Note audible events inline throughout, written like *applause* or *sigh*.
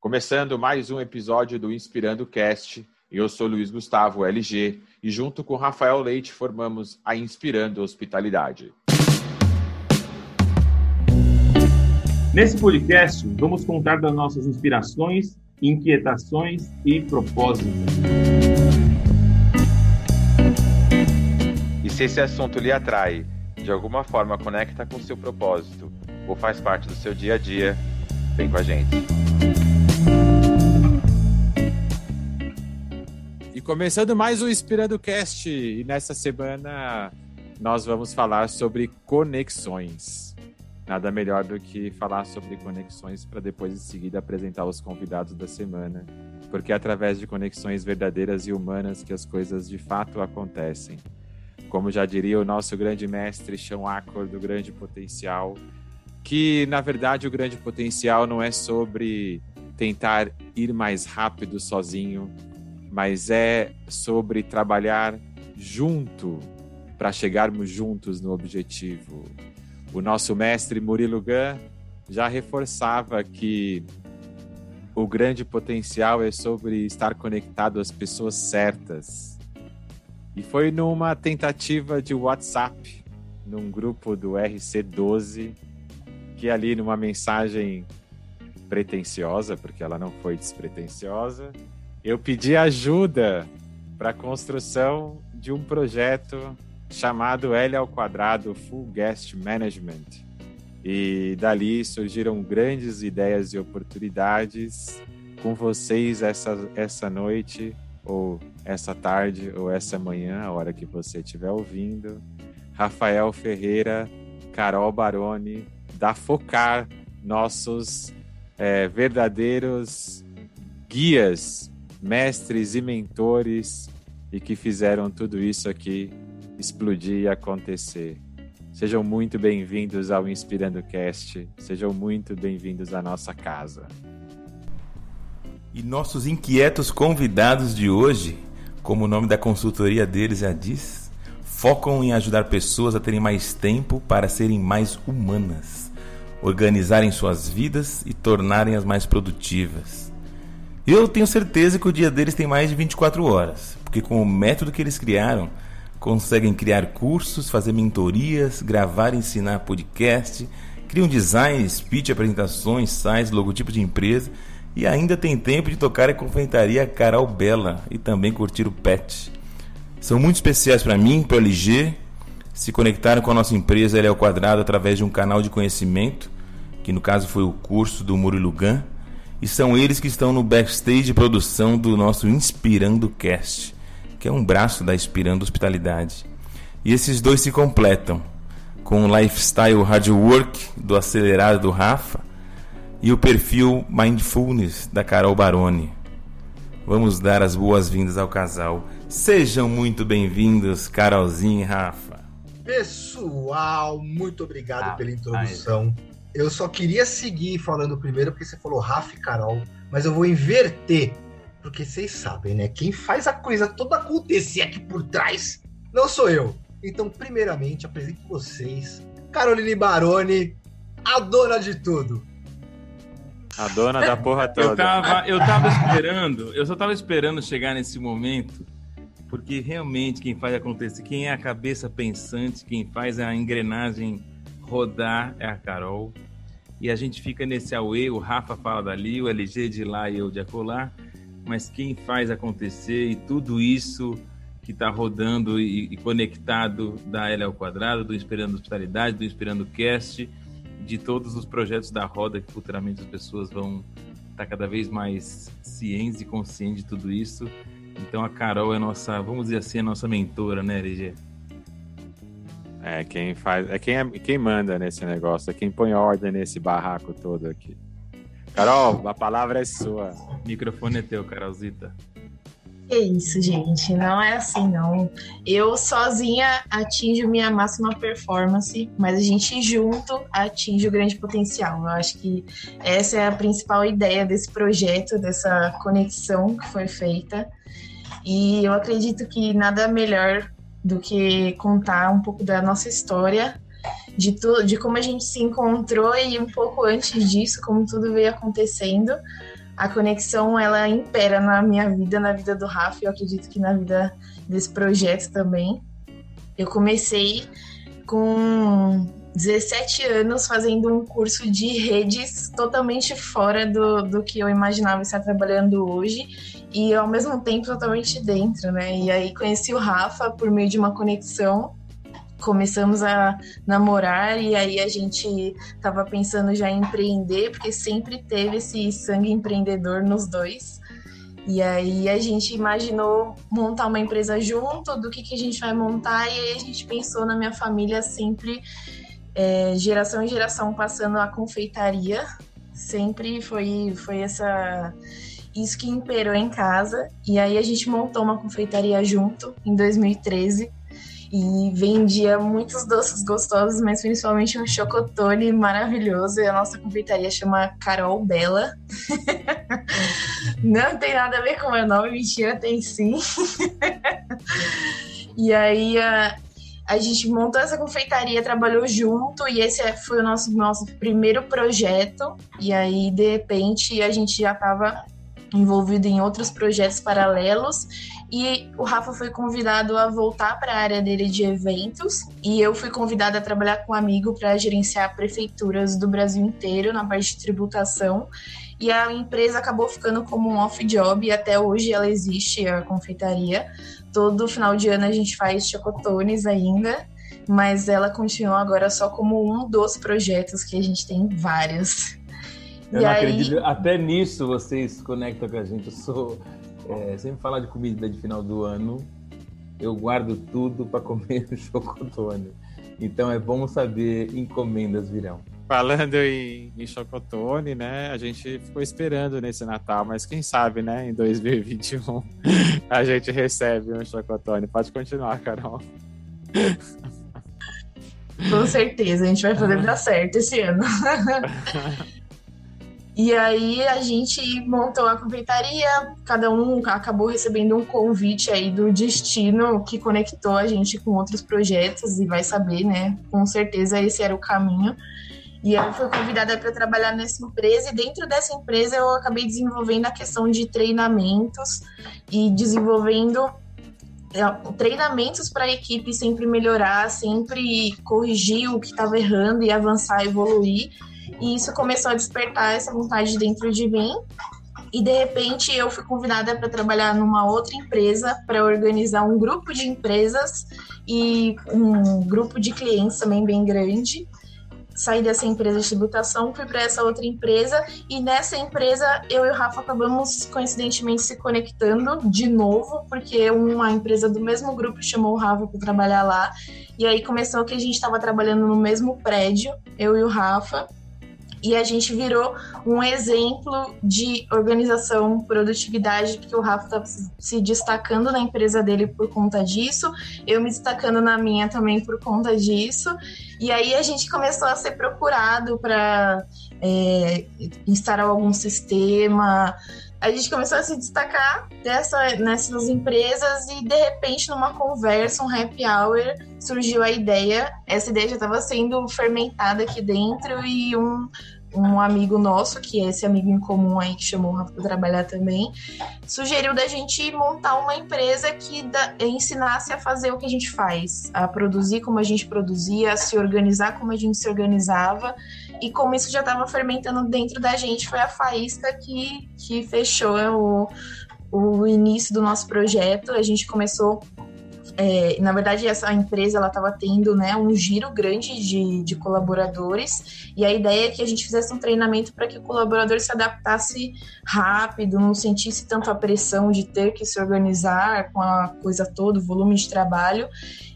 Começando mais um episódio do Inspirando Cast, eu sou Luiz Gustavo LG e junto com Rafael Leite formamos a Inspirando Hospitalidade. Nesse podcast, vamos contar das nossas inspirações, inquietações e propósitos. E se esse assunto lhe atrai, de alguma forma conecta com seu propósito ou faz parte do seu dia a dia, vem com a gente. E começando mais um Inspirando Cast, e nessa semana nós vamos falar sobre conexões. Nada melhor do que falar sobre conexões para depois em seguida apresentar os convidados da semana, porque é através de conexões verdadeiras e humanas que as coisas de fato acontecem. Como já diria o nosso grande mestre Sean Acor do Grande Potencial, que na verdade o grande potencial não é sobre tentar ir mais rápido sozinho, mas é sobre trabalhar junto para chegarmos juntos no objetivo. O nosso mestre Murilo Gun já reforçava que o grande potencial é sobre estar conectado às pessoas certas. E foi numa tentativa de WhatsApp, num grupo do RC12, que ali numa mensagem pretensiosa, porque ela não foi despretensiosa, eu pedi ajuda para a construção de um projeto chamado L ao quadrado Full Guest Management. E dali surgiram grandes ideias e oportunidades com vocês essa, essa noite, ou essa tarde, ou essa manhã, a hora que você estiver ouvindo. Rafael Ferreira, Carol Baroni, da Focar, nossos é, verdadeiros guias mestres e mentores e que fizeram tudo isso aqui explodir e acontecer. Sejam muito bem-vindos ao Inspirando Cast, sejam muito bem-vindos à nossa casa. E nossos inquietos convidados de hoje, como o nome da consultoria deles já diz, focam em ajudar pessoas a terem mais tempo para serem mais humanas, organizarem suas vidas e tornarem-as mais produtivas. Eu tenho certeza que o dia deles tem mais de 24 horas, porque com o método que eles criaram, conseguem criar cursos, fazer mentorias, gravar e ensinar podcast, criam design, speech, apresentações, sites, logotipo de empresa e ainda tem tempo de tocar a confeitaria Carol Bela e também curtir o pet. São muito especiais para mim, para o LG, se conectaram com a nossa empresa L ao Quadrado através de um canal de conhecimento, que no caso foi o curso do Murilo Gun, e são eles que estão no backstage de produção do nosso Inspirando Cast, que é um braço da Inspirando Hospitalidade. E esses dois se completam com o lifestyle hard work do acelerado do Rafa e o perfil mindfulness da Carol Baroni. Vamos dar as boas-vindas ao casal. Sejam muito bem-vindos, Carolzinha e Rafa. Pessoal, muito obrigado ah, pela introdução. Eu só queria seguir falando primeiro porque você falou Rafa e Carol, mas eu vou inverter. Porque vocês sabem, né? Quem faz a coisa toda acontecer aqui por trás não sou eu. Então, primeiramente, apresento vocês Caroline Baroni, a dona de tudo. A dona da porra toda. Eu tava, eu tava esperando, eu só tava esperando chegar nesse momento, porque realmente quem faz acontecer, quem é a cabeça pensante, quem faz a engrenagem rodar é a Carol. E a gente fica nesse auê, o Rafa fala dali, o LG de lá e eu de acolá. Mas quem faz acontecer e tudo isso que está rodando e, e, conectado da L ao quadrado, do Inspirando Hospitalidade, do Inspirando Cast, de todos os projetos da roda que futuramente as pessoas vão estar tá cada vez mais cientes e conscientes de tudo isso. Então a Carol é nossa, vamos dizer assim, a nossa mentora, né, LG? É quem faz, é quem, é quem manda nesse negócio, é quem põe ordem nesse barraco todo aqui. Carol, a palavra é sua. O microfone é teu, Carolzita. É isso, gente. Não é assim, não. Eu sozinha atinjo minha máxima performance, mas a gente junto atinge o grande potencial. Eu acho que essa é a principal ideia desse projeto, dessa conexão que foi feita. E eu acredito que nada melhor do que contar um pouco da nossa história, de tudo, de como a gente se encontrou e um pouco antes disso, como tudo veio acontecendo, a conexão ela impera na minha vida, na vida do Rafa, eu acredito que na vida desse projeto também. Eu comecei com 17 anos fazendo um curso de redes totalmente fora do, do que eu imaginava estar trabalhando hoje e ao mesmo tempo totalmente dentro, né? E aí conheci o Rafa por meio de uma conexão começamos a namorar e aí a gente estava pensando já em empreender, porque sempre teve esse sangue empreendedor nos dois. E aí a gente imaginou montar uma empresa junto, do que, que a gente vai montar, e aí a gente pensou na minha família sempre, é, geração em geração, passando a confeitaria. Sempre foi, foi essa isso que imperou em casa. E aí a gente montou uma confeitaria junto em 2013 e vendia muitos doces gostosos, mas principalmente um chocotone maravilhoso. E a nossa confeitaria chama Carol Bela. *laughs* Não tem nada a ver com o meu nome, mentira, tem sim. *laughs* e aí a, a gente montou essa confeitaria, trabalhou junto, e esse foi o nosso, nosso primeiro projeto. E aí, de repente, a gente já estava envolvido em outros projetos paralelos e o Rafa foi convidado a voltar para a área dele de eventos e eu fui convidada a trabalhar com um amigo para gerenciar prefeituras do Brasil inteiro na parte de tributação. E a empresa acabou ficando como um off-job e até hoje ela existe, a confeitaria. Todo final de ano a gente faz chocotones ainda, mas ela continua agora só como um dos projetos que a gente tem vários. Eu e não aí... acredito, até nisso vocês conectam com a gente. Eu sou é, sempre falar de comida de final do ano, eu guardo tudo para comer *laughs* no chocotone. Então é bom saber encomendas virão. Falando em, em chocotone, né? A gente ficou esperando nesse Natal, mas quem sabe, né? Em 2021 *laughs* a gente recebe um chocotone. Pode continuar, Carol. Com certeza, a gente vai fazer dar *laughs* certo esse ano. E aí a gente montou a confeitaria, cada um acabou recebendo um convite aí do destino que conectou a gente com outros projetos e vai saber, né? Com certeza esse era o caminho. E eu fui convidada para trabalhar nessa empresa e dentro dessa empresa eu acabei desenvolvendo a questão de treinamentos e desenvolvendo é, treinamentos para a equipe sempre melhorar, sempre corrigir o que estava errando e avançar, evoluir. E isso começou a despertar essa vontade dentro de mim. E de repente eu fui convidada para trabalhar numa outra empresa para organizar um grupo de empresas e um grupo de clientes também bem grande. Saí dessa empresa de tributação, fui para essa outra empresa e nessa empresa eu e o Rafa acabamos coincidentemente se conectando de novo, porque uma empresa do mesmo grupo chamou o Rafa para trabalhar lá. E aí começou que a gente estava trabalhando no mesmo prédio, eu e o Rafa, e a gente virou um exemplo de organização, produtividade, porque o Rafa estava se destacando na empresa dele por conta disso, eu me destacando na minha também por conta disso. E aí a gente começou a ser procurado para é, instalar algum sistema, a gente começou a se destacar dessa, nessas empresas e de repente numa conversa, um happy hour, surgiu a ideia. Essa ideia já estava sendo fermentada aqui dentro e um, um amigo nosso, que é esse amigo em comum aí que chamou o Rafa para trabalhar também, sugeriu da gente montar uma empresa que da, ensinasse a fazer o que a gente faz, a produzir como a gente produzia, a se organizar como a gente se organizava e como isso já estava fermentando dentro da gente, foi a faísca que, que fechou o, o início do nosso projeto. A gente começou é, na verdade, essa empresa ela estava tendo né, um giro grande de, de colaboradores e a ideia é que a gente fizesse um treinamento para que o colaborador se adaptasse rápido, não sentisse tanto a pressão de ter que se organizar com a coisa toda, o volume de trabalho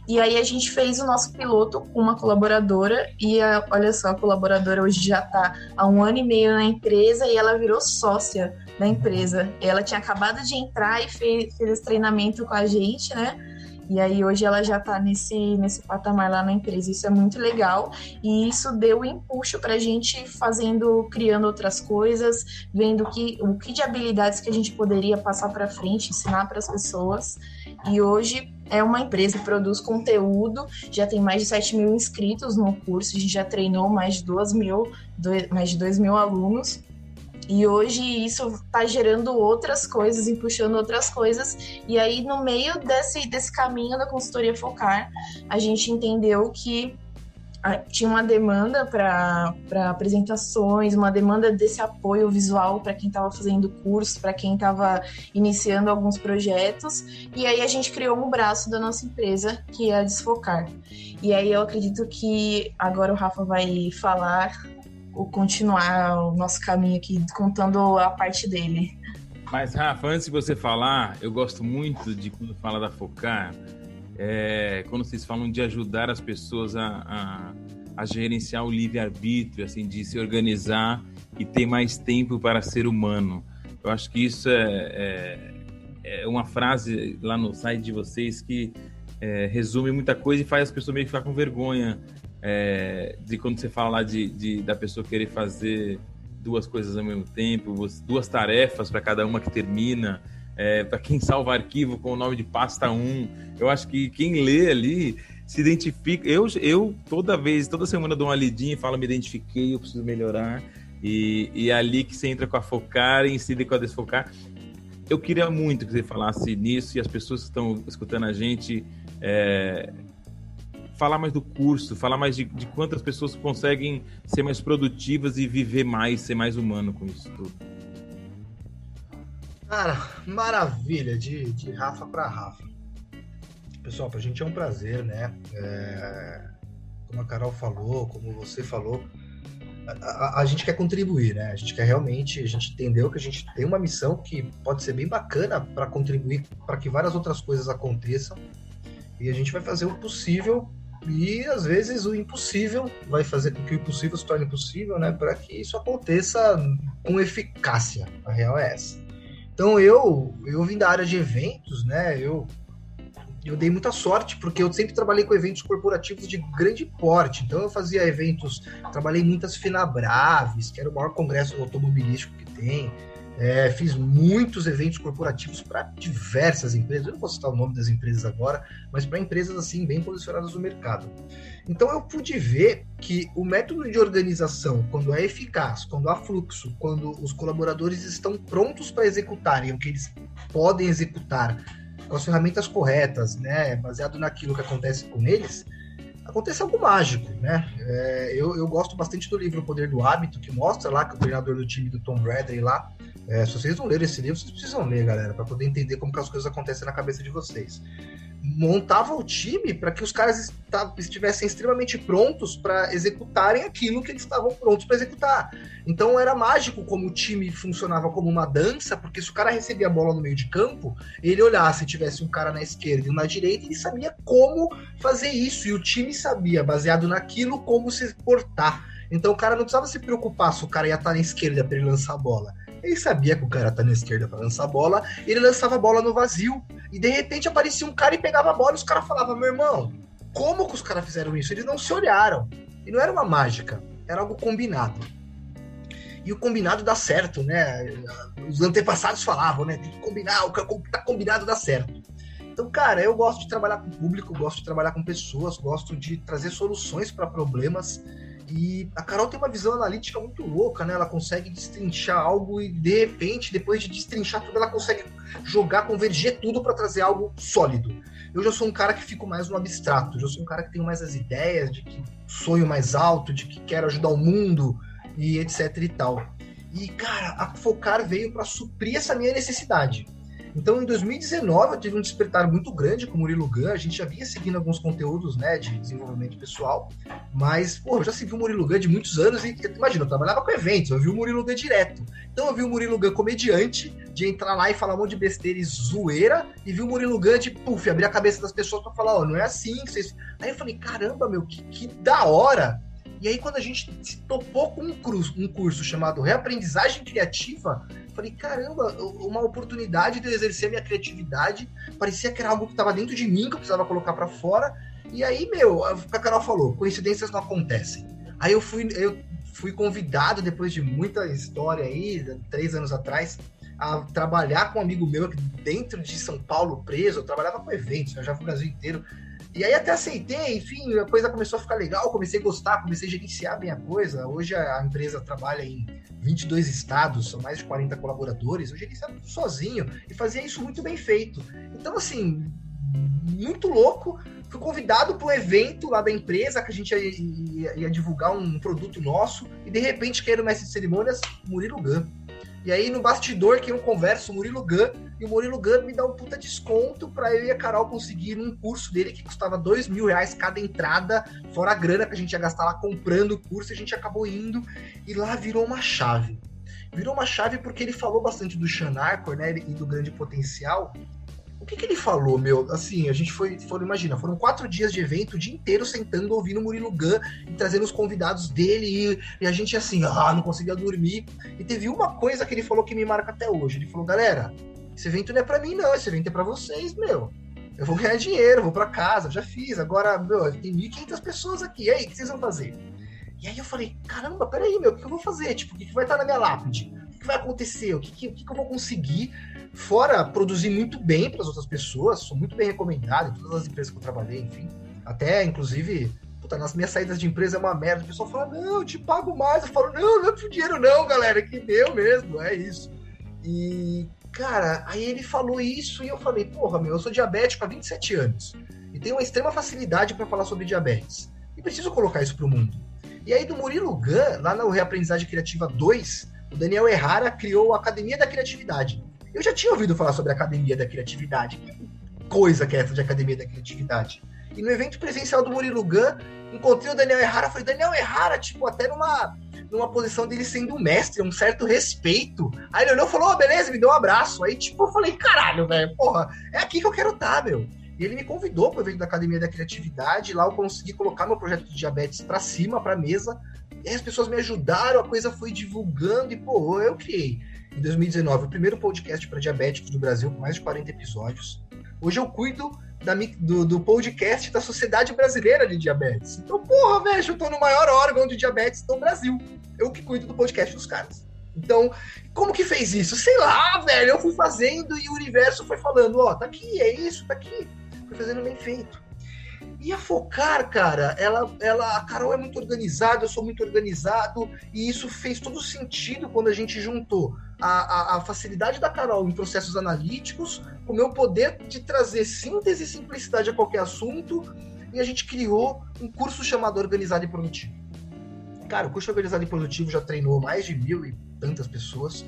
e aí a gente fez o nosso piloto com uma colaboradora e a, olha só, a colaboradora hoje já está há um ano e meio na empresa e ela virou sócia da empresa. Ela tinha acabado de entrar e fez, fez esse treinamento com a gente, né? E aí hoje ela já está nesse, nesse patamar lá na empresa. Isso é muito legal. E isso deu impulso para a gente fazendo, criando outras coisas, vendo que, o que de habilidades que a gente poderia passar para frente, ensinar para as pessoas. E hoje é uma empresa que produz conteúdo, já tem mais de 7 mil inscritos no curso, a gente já treinou mais de 2 mil, mais de 2 mil alunos. E hoje isso está gerando outras coisas e puxando outras coisas. E aí, no meio desse, desse caminho da consultoria focar, a gente entendeu que tinha uma demanda para apresentações, uma demanda desse apoio visual para quem estava fazendo curso, para quem estava iniciando alguns projetos. E aí a gente criou um braço da nossa empresa, que é a Desfocar. E aí eu acredito que agora o Rafa vai falar ou continuar o nosso caminho aqui, contando a parte dele. Mas, Rafa, antes de você falar, eu gosto muito de quando fala da Focar, é, quando vocês falam de ajudar as pessoas a, a, a gerenciar o livre-arbítrio, assim, de se organizar e ter mais tempo para ser humano. Eu acho que isso é, é, é uma frase lá no site de vocês que é, resume muita coisa e faz as pessoas meio que ficar com vergonha é, de quando você fala lá de, de, da pessoa querer fazer duas coisas ao mesmo tempo, duas tarefas para cada uma que termina é, para quem salva arquivo com o nome de pasta 1. Eu acho que quem lê ali se identifica. Eu, eu toda vez, toda semana dou uma lidinha e falo, me identifiquei, eu preciso melhorar. E, e é ali que você entra com a focar e incide com a desfocar. Eu queria muito que você falasse nisso e as pessoas que estão escutando a gente é, falar mais do curso, falar mais de, de quantas pessoas conseguem ser mais produtivas e viver mais, ser mais humano com isso tudo. Cara, maravilha, de, de Rafa para Rafa. Pessoal, pra gente é um prazer, né? É, como a Carol falou, como você falou, a, a, a, gente quer contribuir, né? A gente quer realmente, a gente entendeu que a gente tem uma missão que pode ser bem bacana para contribuir para que várias outras coisas aconteçam. E a gente vai fazer o possível e às vezes o impossível vai fazer com que o impossível se torne possível, né? Para que isso aconteça com eficácia. A real é essa. Então eu eu vim da área de eventos, né? Eu eu dei muita sorte porque eu sempre trabalhei com eventos corporativos de grande porte. Então eu fazia eventos, trabalhei muitas Finabraves, que era o maior congresso automobilístico que tem. É, fiz muitos eventos corporativos para diversas empresas. Eu não vou citar o nome das empresas agora, mas para empresas assim bem posicionadas no mercado. Então eu pude ver que o método de organização, quando é eficaz, quando há fluxo, quando os colaboradores estão prontos para executarem o que eles podem executar com as ferramentas corretas, né, baseado naquilo que acontece com eles, acontece algo mágico, né? É, eu, eu gosto bastante do livro O Poder do Hábito, que mostra lá que o treinador do time do Tom Bradley lá é, se vocês não leram esse livro, vocês precisam ler, galera, para poder entender como que as coisas acontecem na cabeça de vocês. Montava o time para que os caras estivessem extremamente prontos para executarem aquilo que eles estavam prontos para executar. Então era mágico como o time funcionava como uma dança, porque se o cara recebia a bola no meio de campo, ele olhasse, tivesse um cara na esquerda e um na direita, ele sabia como fazer isso, e o time sabia, baseado naquilo, como se portar. Então o cara não precisava se preocupar se o cara ia estar na esquerda para ele lançar a bola ele sabia que o cara tá na esquerda para lançar a bola, ele lançava a bola no vazio. E de repente aparecia um cara e pegava a bola e os caras falavam: meu irmão, como que os caras fizeram isso? Eles não se olharam. E não era uma mágica, era algo combinado. E o combinado dá certo, né? Os antepassados falavam, né? Tem que combinar, o que tá combinado dá certo. Então, cara, eu gosto de trabalhar com público, gosto de trabalhar com pessoas, gosto de trazer soluções para problemas e a Carol tem uma visão analítica muito louca, né? Ela consegue destrinchar algo e de repente, depois de destrinchar tudo, ela consegue jogar, converger tudo para trazer algo sólido. Eu já sou um cara que fico mais no abstrato, eu já sou um cara que tenho mais as ideias de que sonho mais alto, de que quero ajudar o mundo e etc e tal. E cara, a Focar veio para suprir essa minha necessidade. Então, em 2019, eu tive um despertar muito grande com o Murilo Gun. A gente já vinha seguindo alguns conteúdos né, de desenvolvimento pessoal, mas, pô, eu já segui o Murilo Gun de muitos anos e, imagina, eu trabalhava com eventos, eu vi o Murilo Gun direto. Então, eu vi o Murilo Gun comediante, de entrar lá e falar um monte de besteira e zoeira, e vi o Murilo Gun de, puf, abrir a cabeça das pessoas para falar, ó, oh, não é assim. Vocês... Aí eu falei, caramba, meu, que, que da hora! E aí, quando a gente se topou com um curso, um curso chamado Reaprendizagem Criativa, falei, caramba, uma oportunidade de eu exercer minha criatividade. Parecia que era algo que estava dentro de mim, que eu precisava colocar para fora. E aí, meu, a Carol falou, coincidências não acontecem. Aí eu fui, eu fui convidado, depois de muita história aí, três anos atrás, a trabalhar com um amigo meu dentro de São Paulo, preso. Eu trabalhava com eventos, eu já fui o Brasil inteiro E aí até aceitei, enfim, a coisa começou a ficar legal, comecei a gostar, comecei a gerenciar bem a coisa. Hoje a empresa trabalha em 22 estados, são mais de 40 colaboradores, eu gerenciava tudo sozinho e fazia isso muito bem feito. Então, assim, muito louco. Fui convidado para um evento lá da empresa que a gente ia, ia, ia, divulgar um produto nosso e de repente quero o mestre de cerimônias, Murilo Gun. E aí no bastidor que eu converso, o Murilo Gun, e o Murilo Gun me dá um puta desconto para eu e a Carol conseguir um curso dele que custava dois mil reais cada entrada, fora a grana que a gente ia gastar lá comprando o curso, a gente acabou indo e lá virou uma chave. Virou uma chave porque ele falou bastante do Sean Arcor, né, e do grande potencial, o que, que ele falou, meu? Assim, a gente foi, foram, imagina, foram quatro dias de evento, o dia inteiro sentando, ouvindo o Murilo Gun e trazendo os convidados dele, e, e, a gente assim, ah, não conseguia dormir. E teve uma coisa que ele falou que me marca até hoje. Ele falou, galera, esse evento não é para mim, não, esse evento é para vocês, meu. Eu vou ganhar dinheiro, vou para casa, já fiz. Agora, meu, tem 1.500 pessoas aqui. E aí, o que vocês vão fazer? E aí eu falei, caramba, peraí, meu, o que eu vou fazer? Tipo, o que, que vai estar na minha lápide? Que vai acontecer? O que, que, que, eu vou conseguir Fora produzir muito bem para as outras pessoas, sou muito bem recomendado em todas as empresas que eu trabalhei, enfim. Até, inclusive, puta, nas minhas saídas de empresa é uma merda. O pessoal fala, não, eu te pago mais. Eu falo, não, não é por dinheiro, não, galera, que deu mesmo, é isso. E, cara, aí ele falou isso e eu falei, porra, meu, eu sou diabético há 27 anos e tenho uma extrema facilidade para falar sobre diabetes. E preciso colocar isso pro mundo. E aí, do Murilo Gun, lá no Reaprendizagem Criativa 2, o Daniel Errara criou a Academia da Criatividade eu já tinha ouvido falar sobre a Academia da Criatividade. Que coisa que é essa de Academia da Criatividade? E no evento presencial do Murilo Gun, encontrei o Daniel Errara. Falei, Daniel Errara, tipo, até numa, numa posição dele sendo um mestre, um certo respeito. Aí ele olhou e falou, oh, beleza, me deu um abraço. Aí, tipo, eu falei, caralho, velho, porra, é aqui que eu quero estar, tá, meu. E ele me convidou para o evento da Academia da Criatividade. Lá eu consegui colocar meu projeto de diabetes para cima, para mesa. E as pessoas me ajudaram, a coisa foi divulgando e, pô, eu criei em 2019 o primeiro podcast para diabéticos do Brasil, com mais de 40 episódios. Hoje eu cuido da, do, do, podcast da Sociedade Brasileira de Diabetes. Então, porra, velho, eu tô no maior órgão de diabetes do Brasil. Eu que cuido do podcast dos caras. Então, como que fez isso? Sei lá, velho, eu fui fazendo e o universo foi falando, ó, oh, tá aqui, é isso, tá aqui. Fui fazendo bem feito. E a Focar, cara, ela, ela, a Carol é muito organizada, eu sou muito organizado, e isso fez todo sentido quando a gente juntou a, a, a facilidade da Carol em processos analíticos, com o meu poder de trazer síntese e simplicidade a qualquer assunto, e a gente criou um curso chamado Organizado e Produtivo. Cara, o curso Organizado e Produtivo já treinou mais de mil e tantas pessoas.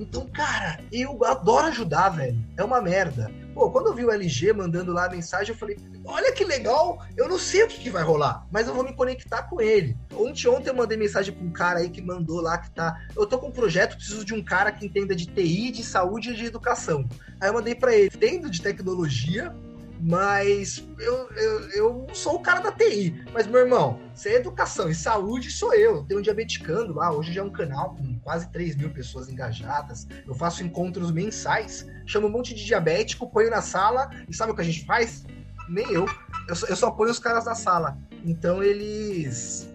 Então, cara, eu adoro ajudar, velho. É uma merda. Pô, quando eu vi o LG mandando lá a mensagem, eu falei, olha que legal, eu não sei o que, que vai rolar, mas eu vou me conectar com ele. Ontem, ontem eu mandei mensagem para um cara aí que mandou lá que tá. Eu tô com um projeto, preciso de um cara que entenda de TI, de saúde e de educação. Aí eu mandei para ele, entendo de tecnologia, mas eu, eu, eu sou o cara da TI. Mas, meu irmão, se é educação e saúde, sou eu. Tenho um diabeticando lá. Hoje já é um canal com quase 3 mil pessoas engajadas. Eu faço encontros mensais, chamo um monte de diabético, ponho na sala e sabe o que a gente faz? Nem eu. Eu eu só ponho os caras na sala. Então eles.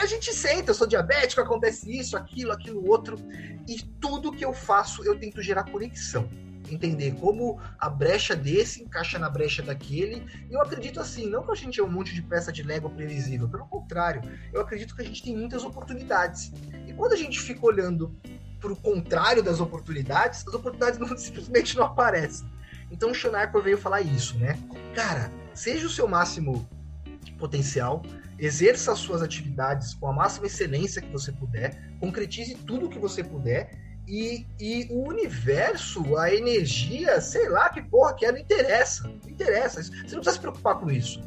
A gente senta, eu sou diabético, acontece isso, aquilo, aquilo, outro. E tudo que eu faço, eu tento gerar conexão entender como a brecha desse encaixa na brecha daquele. E eu acredito assim, não que a gente é um monte de peça de Lego previsível, pelo contrário, eu acredito que a gente tem muitas oportunidades. E quando a gente fica olhando para o contrário das oportunidades, as oportunidades não, *laughs* simplesmente não aparecem. Então o Shonarco veio falar isso, né? Cara, seja o seu máximo potencial, exerça as suas atividades com a máxima excelência que você puder, concretize tudo que você puder e, e o universo, a energia, sei lá que porra que é, não interessa. Não interessa. Você não precisa se preocupar com isso.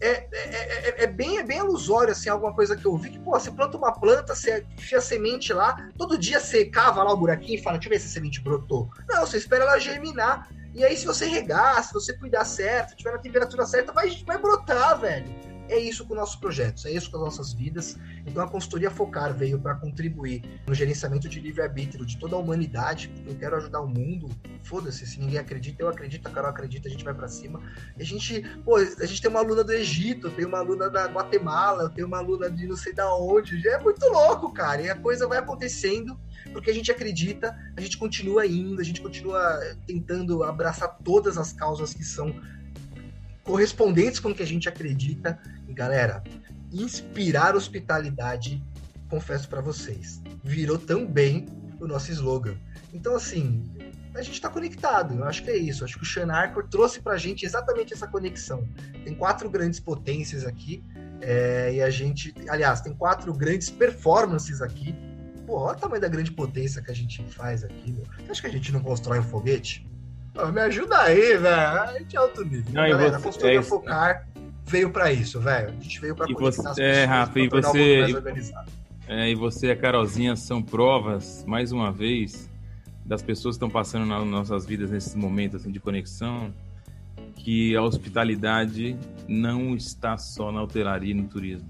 É, é, é, é, bem, é bem ilusório, assim, alguma coisa que eu vi, que, pô, você planta uma planta, você enfia semente lá, todo dia você cava lá o buraquinho e fala, deixa eu ver se a semente brotou. Não, você espera ela germinar. E aí, se você regar, se você cuidar certo, tiver na temperatura certa, vai, vai brotar, velho. É isso com nossos projetos, é isso com as nossas vidas. Então a consultoria Focar veio para contribuir no gerenciamento de livre-arbítrio de toda a humanidade. Eu quero ajudar o mundo. Foda-se, se ninguém acredita, eu acredito, a Carol acredita, a gente vai para cima. A gente, pô, a gente tem uma aluna do Egito, tem uma aluna da Guatemala, tem uma aluna de não sei da onde. É muito louco, cara. E a coisa vai acontecendo porque a gente acredita, a gente continua indo, a gente continua tentando abraçar todas as causas que são correspondentes com o que a gente acredita. E galera, inspirar hospitalidade, confesso para vocês, virou também o nosso slogan. Então, assim, a gente está conectado. Eu acho que é isso. Eu acho que o Sean Arcor trouxe para a gente exatamente essa conexão. Tem quatro grandes potências aqui. É, e a gente, aliás, tem quatro grandes performances aqui. Pô, olha o tamanho da grande potência que a gente faz aqui, meu. Acha que a gente não constrói um foguete? Pô, me ajuda aí, velho. A gente é alto nível. Não, Galera, você, a é, Focar veio para isso, velho. A gente veio para conectar você, é, Rafa, e você, é, e você e a Carolzinha são provas, mais uma vez, das pessoas que estão passando nas nossas vidas nesses momentos assim, de conexão, que a hospitalidade não está só na hotelaria e no turismo.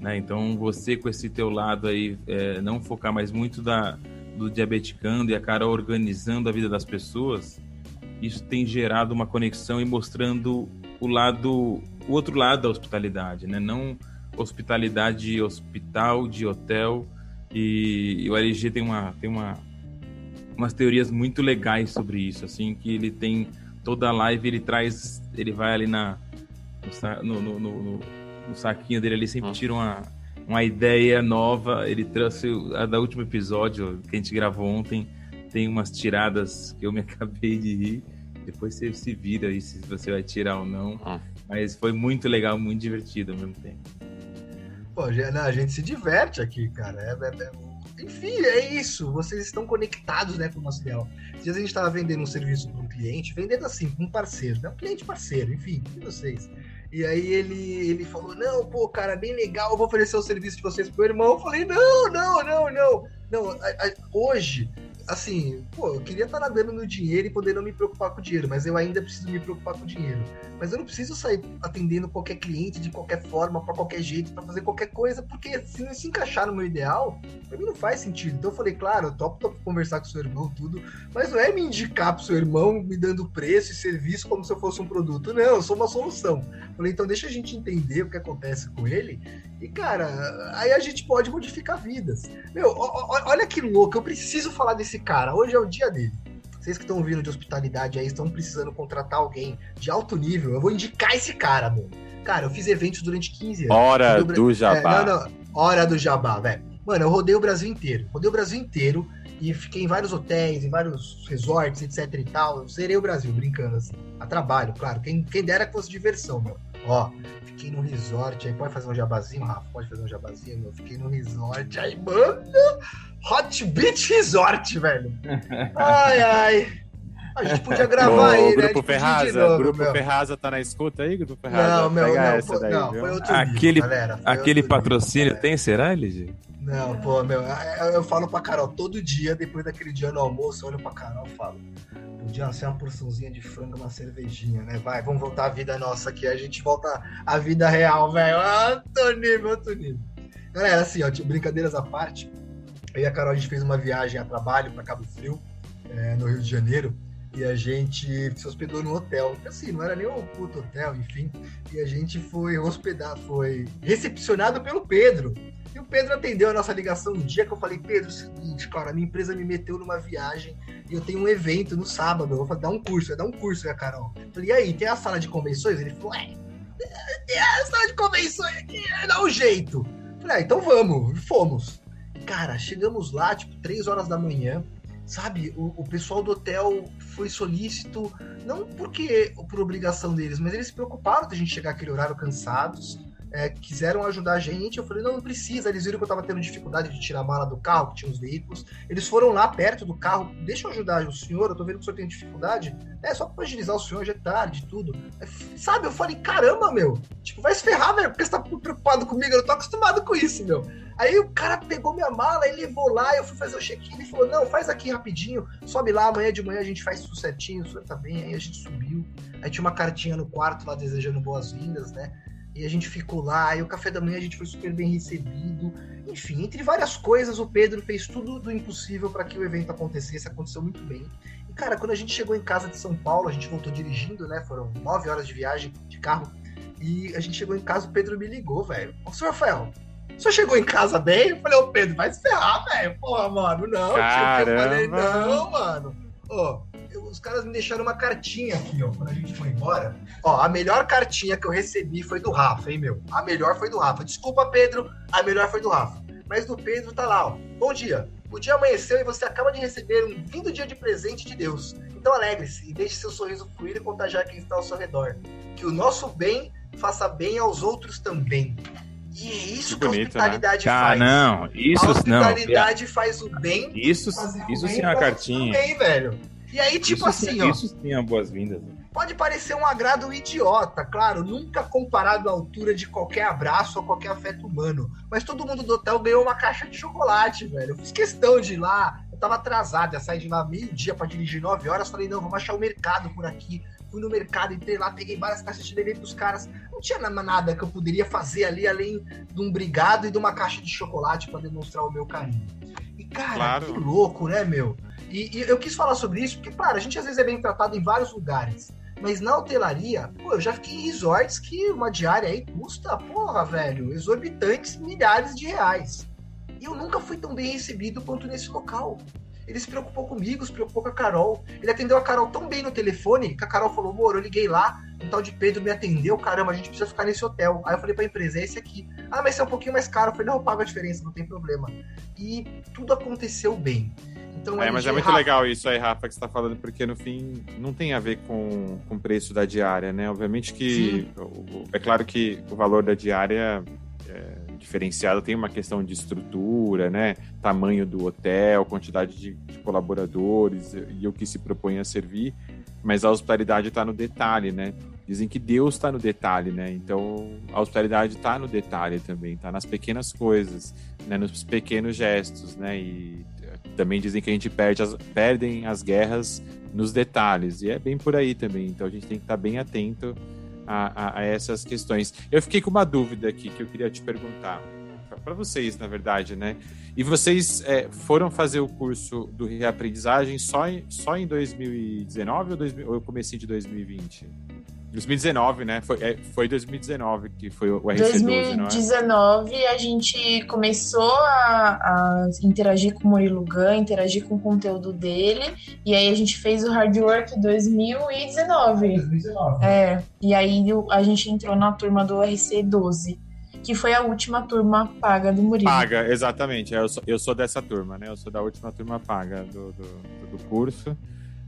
Né? Então, você com esse teu lado aí, é, não focar mais muito da, do diabeticando e a cara organizando a vida das pessoas, isso tem gerado uma conexão e mostrando o lado, o outro lado da hospitalidade, né? Não hospitalidade de hospital, de hotel. E, e o LG tem uma, tem uma umas teorias muito legais sobre isso, assim, que ele tem toda a live, ele traz, ele vai ali na no, no, no, no saquinho dele ali, sempre tira uma, uma ideia nova, ele trouxe a da último episódio que a gente gravou ontem, tem umas tiradas que eu me *laughs* acabei de rir, depois você se vira aí se você vai tirar ou não, ah. mas foi muito legal, muito divertido ao mesmo tempo. Pô, a gente se diverte aqui, cara, é, é, é enfim, é isso. Vocês estão conectados né, com o nosso ideal. Se a gente estava vendendo um serviço para um cliente, vendendo assim, para um parceiro, né? Um cliente parceiro, enfim, vocês. E aí ele, ele falou: Não, pô, cara, bem legal, eu vou oferecer o serviço de vocês pro meu irmão. Eu falei: Não, não, não, não. Não, a, a, hoje assim, pô, eu queria estar nadando no dinheiro e poder não me preocupar com o dinheiro, mas eu ainda preciso me preocupar com o dinheiro. Mas eu não preciso sair atendendo qualquer cliente de qualquer forma, para qualquer jeito, para fazer qualquer coisa, porque se não se encaixar no meu ideal, pra mim não faz sentido. Então eu falei, claro, eu topo, topo conversar com seu irmão, tudo, mas não é me indicar pro seu irmão me dando preço e serviço como se eu fosse um produto. Não, eu sou uma solução. Eu falei, então deixa a gente entender o que acontece com ele e, cara, aí a gente pode modificar vidas. Meu, olha que louco, eu preciso falar desse cara. Hoje é o dia dele. Vocês que estão vindo de hospitalidade aí, estão precisando contratar alguém de alto nível, eu vou indicar esse cara, mano. Cara, eu fiz eventos durante 15 anos. Hora do Jabá. É, não, não, hora do Jabá, velho. Mano, eu rodei o Brasil inteiro. Rodei o Brasil inteiro e fiquei em vários hotéis, em vários resorts, etc e tal. Eu zerei o Brasil, brincando assim. A trabalho, claro. Quem, quem dera que fosse diversão, meu. Ó, fiquei no resort aí. Pode fazer um jabazinho, Rafa? Pode fazer um jabazinho, meu? Fiquei no resort aí, mano. Hot Beach Resort, velho. *laughs* Ai, ai. A gente podia gravar aí, né? Grupo Ferraza, novo, Grupo meu. Ferraza tá na escuta aí, Grupo Ferraza? Não, meu, Pega não, essa daí, não, foi outro Aquele, galera, aquele patrocínio nível, tem, será, LG? Não, pô, meu, eu, eu, falo pra Carol todo dia, depois daquele dia no almoço, eu olho pra Carol e falo, podia ser uma porçãozinha de frango, uma cervejinha, né? Vai, vamos voltar à vida nossa aqui, a gente volta à vida real, velho. Outro nível, outro nível. Galera, assim, ó, brincadeiras à parte, eu e a Carol, a gente fez uma viagem a trabalho para Cabo Frio, é, no Rio de Janeiro, e a gente se hospedou no hotel. Assim, não era nem um puto hotel, enfim. E a gente foi hospedar, foi recepcionado pelo Pedro. E o Pedro atendeu a nossa ligação no dia que eu falei, Pedro, é seguinte, cara, minha empresa me meteu numa viagem e eu tenho um evento no sábado. Eu vou dar um curso, vai dar um curso, né, Carol? Eu falei, e aí, tem a sala de convenções? Ele falou, é, tem a sala de convenções aqui, dá um jeito. Eu falei, ah, então vamos, fomos. Cara, chegamos lá, tipo, três horas da manhã sabe, o, o, pessoal do hotel foi solícito, não porque por obrigação deles, mas eles se preocuparam da gente chegar aquele horário cansados, é, quiseram ajudar a gente. Eu falei, não, não precisa. Eles viram que eu tava tendo dificuldade de tirar a mala do carro, que tinha os veículos. Eles foram lá perto do carro, deixa eu ajudar o senhor, eu tô vendo que o senhor tem dificuldade. É, só pra agilizar o senhor, já é tarde, tudo. É, sabe, eu falei, caramba, meu, tipo, vai se ferrar, velho, porque você tá preocupado comigo, eu não tô acostumado com isso, meu. Aí o cara pegou minha mala e levou lá, eu fui fazer o check-in e falou: não, faz aqui rapidinho, sobe lá, amanhã de manhã a gente faz tudo certinho, o senhor tá bem. Aí a gente subiu, aí tinha uma cartinha no quarto lá desejando boas-vindas, né? E a gente ficou lá, e o café da manhã a gente foi super bem recebido. Enfim, entre várias coisas, o Pedro fez tudo do impossível para que o evento acontecesse, aconteceu muito bem. E cara, quando a gente chegou em casa de São Paulo, a gente voltou dirigindo, né? Foram nove horas de viagem de carro. E a gente chegou em casa, o Pedro me ligou, velho. Ô, senhor Rafael, o senhor chegou em casa bem? Eu falei, ô Pedro, vai se ferrar, velho. Porra, mano, não. Caramba. Eu falei, não, mano. Ô, os caras me deixaram uma cartinha aqui, ó, quando a gente foi embora. Ó, a melhor cartinha que eu recebi foi do Rafa, hein, meu? A melhor foi do Rafa. Desculpa, Pedro, a melhor foi do Rafa. Mas do Pedro tá lá, ó. Bom dia. O dia amanheceu e você acaba de receber um lindo dia de presente de Deus. Então alegre-se e deixe seu sorriso fluir e contagiar quem está ao seu redor. Que o nosso bem faça bem aos outros também. E é isso que, que bonito, a hospitalidade né? faz. Ah, não, isso a hospitalidade não. faz o bem. Isso, isso sim é uma cartinha. Bem, velho. E aí, tipo isso assim, sim, ó. Isso sim é boas-vindas. Pode parecer um agrado idiota, claro, nunca comparado à altura de qualquer abraço ou qualquer afeto humano. Mas todo mundo do hotel ganhou uma caixa de chocolate, velho. Eu fiz questão de ir lá, eu tava atrasado, ia sair de lá meio-dia pra dirigir 9 horas. Falei, não, vamos achar o mercado por aqui. Fui no mercado, entrei lá, peguei várias caixas de levei pros caras. Não tinha nada que eu poderia fazer ali além de um brigado e de uma caixa de chocolate para demonstrar o meu carinho. E, cara, claro. que louco, né, meu? E, e, eu quis falar sobre isso porque, claro, a gente às vezes é bem tratado em vários lugares. Mas na hotelaria, pô, eu já fiquei em resorts que uma diária aí custa, porra, velho, exorbitantes milhares de reais. E eu nunca fui tão bem recebido quanto nesse local. Ele se preocupou comigo, se preocupou com a Carol. Ele atendeu a Carol tão bem no telefone que a Carol falou: Moro, eu liguei lá, um tal de Pedro me atendeu, caramba, a gente precisa ficar nesse hotel. Aí eu falei pra empresa: é esse aqui. Ah, mas esse é um pouquinho mais caro. Eu falei: não, eu pago a diferença, não tem problema. E tudo aconteceu bem. Então, é, mas é muito Rafa... legal isso aí, Rafa, que você está falando, porque no fim não tem a ver com, o preço da diária, né? Obviamente que o, é claro que o valor da diária é diferenciado tem uma questão de estrutura, né? Tamanho do hotel, quantidade de, de colaboradores e, e o que se propõe a servir, mas a hospitalidade está no detalhe, né? Dizem que Deus está no detalhe, né? Então a hospitalidade está no detalhe também, está nas pequenas coisas, né? nos pequenos gestos, né? E também dizem que a gente perde as, perdem as guerras nos detalhes, e é bem por aí também. Então a gente tem que estar bem atento a, a, a essas questões. Eu fiquei com uma dúvida aqui que eu queria te perguntar para vocês, na verdade, né? E vocês é, foram fazer o curso do reaprendizagem só em, só em 2019 ou, 2000, ou comecinho de 2020? 2019, né? Foi, é, foi 2019 que foi o RC12, 2019 é? a gente começou a, a, interagir com o Murilo Gun, interagir com o conteúdo dele, e aí a gente fez o Hard Work 2019. 2019. É, e aí a gente entrou na turma do RC12 que foi a última turma paga do Murilo. Paga, exatamente. Eu sou, eu sou dessa turma, né? Eu sou da última turma paga do, do, do curso.